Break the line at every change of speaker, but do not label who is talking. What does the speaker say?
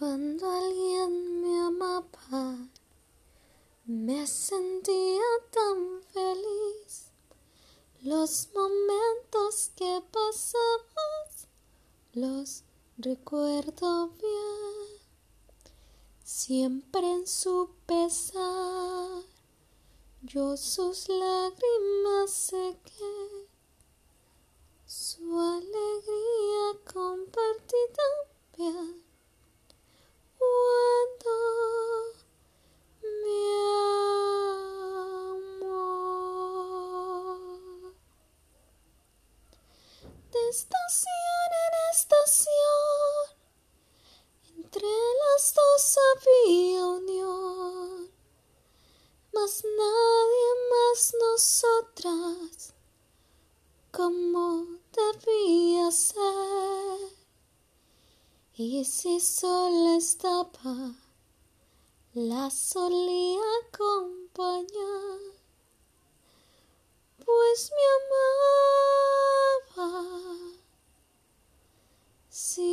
Cuando alguien me amaba, me sentía tan feliz. Los momentos que pasamos los recuerdo bien. Siempre en su pesar, yo sus lágrimas sequé. Estación en estación, entre las dos había unión, mas nadie más nosotras como debía ser. Y si sola estaba, la solía acompañar. Sí.